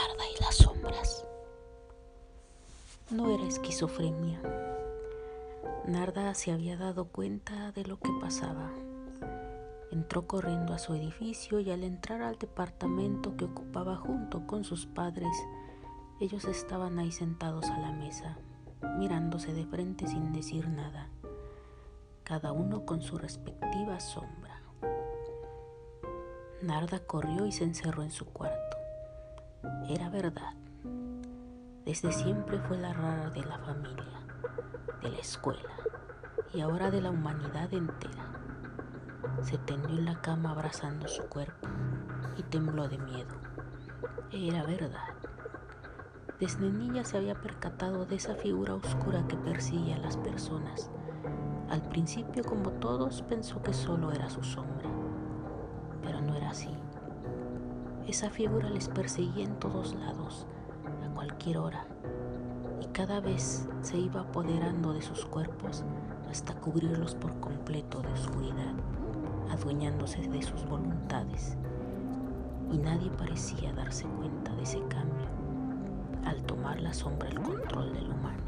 Narda y las sombras. No era esquizofrenia. Narda se había dado cuenta de lo que pasaba. Entró corriendo a su edificio y al entrar al departamento que ocupaba junto con sus padres, ellos estaban ahí sentados a la mesa, mirándose de frente sin decir nada, cada uno con su respectiva sombra. Narda corrió y se encerró en su cuarto. Era verdad. Desde siempre fue la rara de la familia, de la escuela y ahora de la humanidad entera. Se tendió en la cama abrazando su cuerpo y tembló de miedo. Era verdad. Desde niña se había percatado de esa figura oscura que persigue a las personas. Al principio, como todos, pensó que solo era su sombra, pero no era así. Esa figura les perseguía en todos lados, a cualquier hora, y cada vez se iba apoderando de sus cuerpos hasta cubrirlos por completo de oscuridad, adueñándose de sus voluntades. Y nadie parecía darse cuenta de ese cambio al tomar la sombra el control del humano.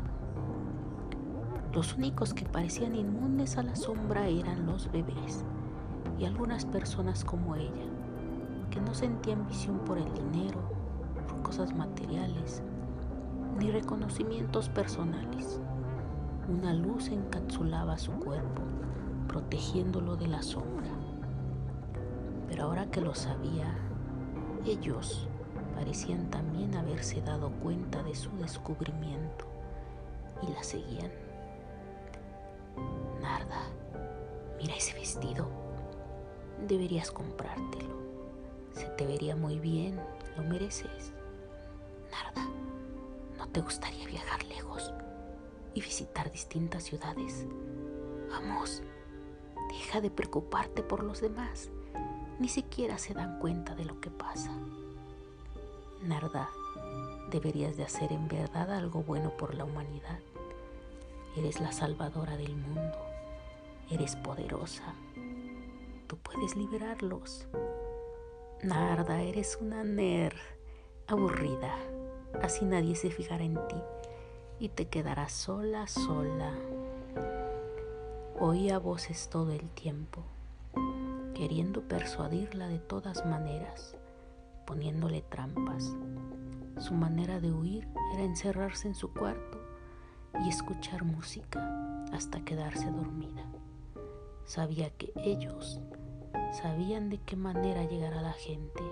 Los únicos que parecían inmunes a la sombra eran los bebés y algunas personas como ella, que no sentían visión por el dinero, por cosas materiales, ni reconocimientos personales. Una luz encapsulaba su cuerpo, protegiéndolo de la sombra. Pero ahora que lo sabía, ellos parecían también haberse dado cuenta de su descubrimiento y la seguían. Narda, mira ese vestido. Deberías comprártelo. Se te vería muy bien, lo mereces. Narda, ¿no te gustaría viajar lejos y visitar distintas ciudades? Vamos, deja de preocuparte por los demás. Ni siquiera se dan cuenta de lo que pasa. Narda, deberías de hacer en verdad algo bueno por la humanidad. Eres la salvadora del mundo. Eres poderosa. Tú puedes liberarlos. Narda, eres una ner aburrida. Así nadie se fijará en ti y te quedarás sola, sola. Oía voces todo el tiempo, queriendo persuadirla de todas maneras poniéndole trampas. Su manera de huir era encerrarse en su cuarto y escuchar música hasta quedarse dormida. Sabía que ellos sabían de qué manera llegar a la gente.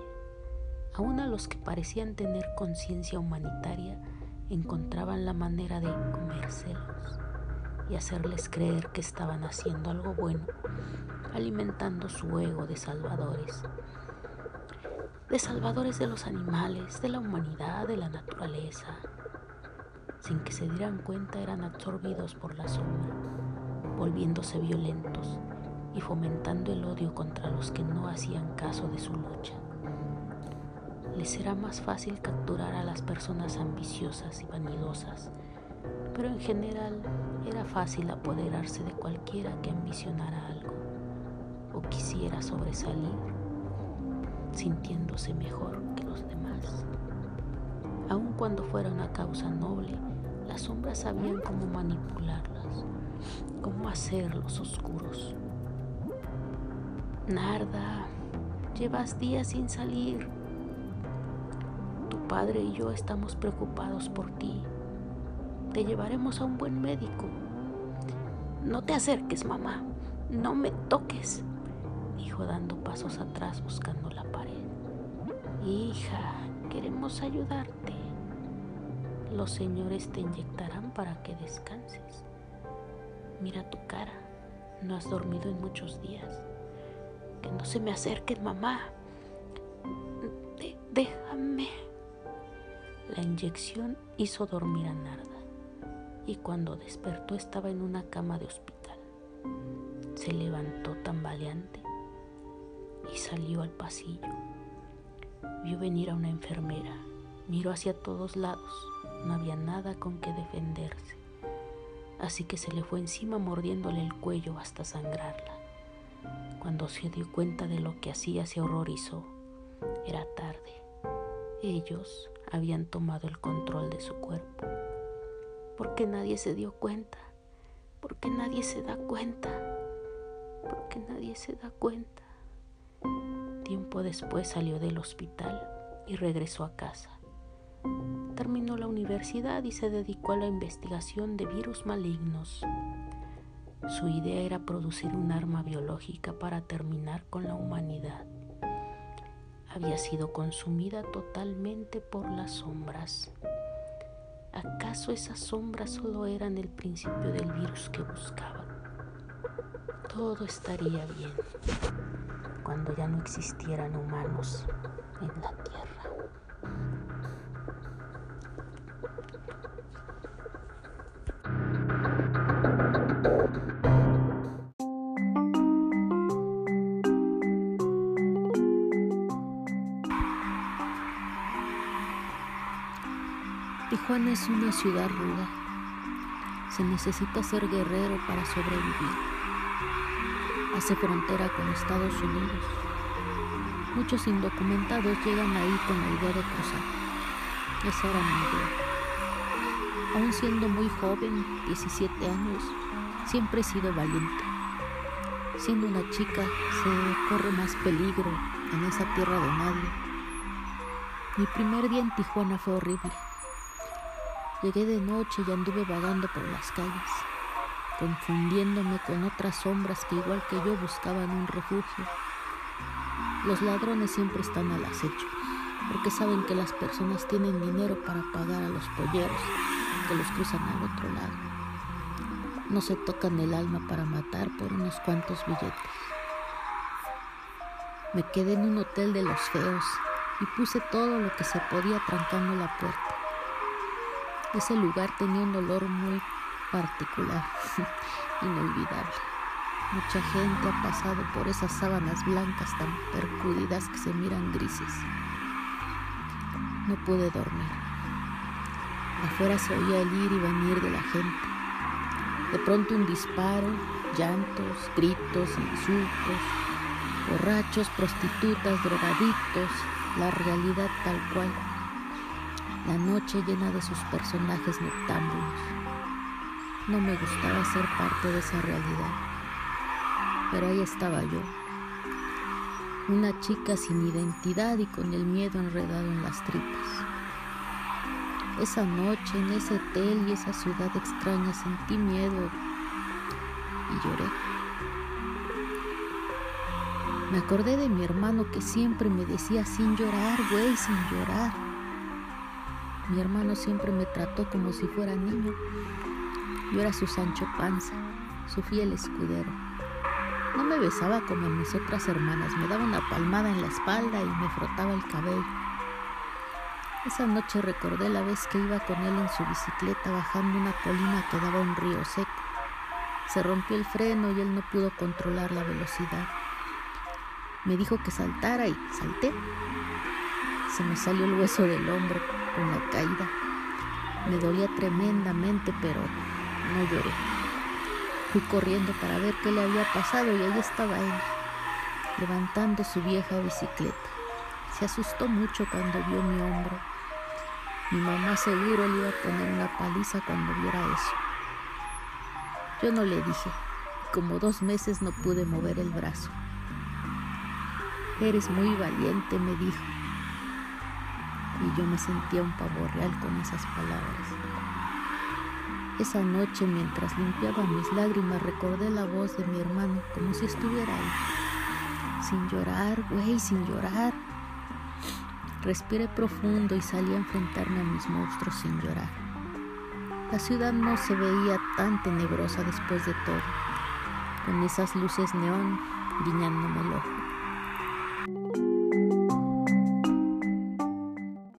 Aún a los que parecían tener conciencia humanitaria encontraban la manera de comérselos y hacerles creer que estaban haciendo algo bueno, alimentando su ego de salvadores de salvadores de los animales, de la humanidad, de la naturaleza. Sin que se dieran cuenta eran absorbidos por la sombra, volviéndose violentos y fomentando el odio contra los que no hacían caso de su lucha. Les era más fácil capturar a las personas ambiciosas y vanidosas, pero en general era fácil apoderarse de cualquiera que ambicionara algo o quisiera sobresalir sintiéndose mejor que los demás. Aun cuando fuera una causa noble, las sombras sabían cómo manipularlas, cómo hacerlos oscuros. Narda, llevas días sin salir. Tu padre y yo estamos preocupados por ti. Te llevaremos a un buen médico. No te acerques, mamá. No me toques, dijo dando pasos atrás buscando la pared. Hija, queremos ayudarte. Los señores te inyectarán para que descanses. Mira tu cara, no has dormido en muchos días. Que no se me acerquen, mamá. déjame. La inyección hizo dormir a Narda y cuando despertó estaba en una cama de hospital. Se levantó tambaleante y salió al pasillo. Vio venir a una enfermera, miró hacia todos lados, no había nada con que defenderse, así que se le fue encima mordiéndole el cuello hasta sangrarla. Cuando se dio cuenta de lo que hacía se horrorizó. Era tarde. Ellos habían tomado el control de su cuerpo. Porque nadie se dio cuenta, porque nadie se da cuenta, porque nadie se da cuenta. Tiempo después salió del hospital y regresó a casa. Terminó la universidad y se dedicó a la investigación de virus malignos. Su idea era producir un arma biológica para terminar con la humanidad. Había sido consumida totalmente por las sombras. ¿Acaso esas sombras solo eran el principio del virus que buscaban? Todo estaría bien cuando ya no existieran humanos en la tierra. Tijuana es una ciudad ruda. Se necesita ser guerrero para sobrevivir. Hace frontera con Estados Unidos. Muchos indocumentados llegan ahí con la idea de cruzar. Esa era mi idea. Aún siendo muy joven, 17 años, siempre he sido valiente. Siendo una chica, se corre más peligro en esa tierra de nadie. Mi primer día en Tijuana fue horrible. Llegué de noche y anduve vagando por las calles, confundiéndome con otras sombras que igual que yo buscaban un refugio. Los ladrones siempre están al acecho, porque saben que las personas tienen dinero para pagar a los polleros que los cruzan al otro lado. No se tocan el alma para matar por unos cuantos billetes. Me quedé en un hotel de los feos y puse todo lo que se podía trancando la puerta. Ese lugar tenía un olor muy particular, inolvidable. Mucha gente ha pasado por esas sábanas blancas tan percudidas que se miran grises. No pude dormir. Afuera se oía el ir y venir de la gente. De pronto un disparo, llantos, gritos, insultos, borrachos, prostitutas, drogadictos, la realidad tal cual la noche llena de sus personajes noctámbulos. No me gustaba ser parte de esa realidad, pero ahí estaba yo, una chica sin identidad y con el miedo enredado en las tripas. Esa noche en ese hotel y esa ciudad extraña sentí miedo y lloré. Me acordé de mi hermano que siempre me decía sin llorar, güey, sin llorar. Mi hermano siempre me trató como si fuera niño. Yo era su Sancho Panza, su fiel escudero. No me besaba como mis otras hermanas, me daba una palmada en la espalda y me frotaba el cabello. Esa noche recordé la vez que iba con él en su bicicleta bajando una colina que daba un río seco. Se rompió el freno y él no pudo controlar la velocidad. Me dijo que saltara y salté. Se me salió el hueso del hombro con la caída. Me dolía tremendamente, pero no lloré. Fui corriendo para ver qué le había pasado y ahí estaba él, levantando su vieja bicicleta. Se asustó mucho cuando vio mi hombro. Mi mamá seguro le iba a poner una paliza cuando viera eso. Yo no le dije. Como dos meses no pude mover el brazo. Eres muy valiente, me dijo y yo me sentía un pavo real con esas palabras. Esa noche, mientras limpiaba mis lágrimas, recordé la voz de mi hermano como si estuviera ahí. Sin llorar, güey, sin llorar. Respiré profundo y salí a enfrentarme a mis monstruos sin llorar. La ciudad no se veía tan tenebrosa después de todo, con esas luces neón guiñándome el ojo.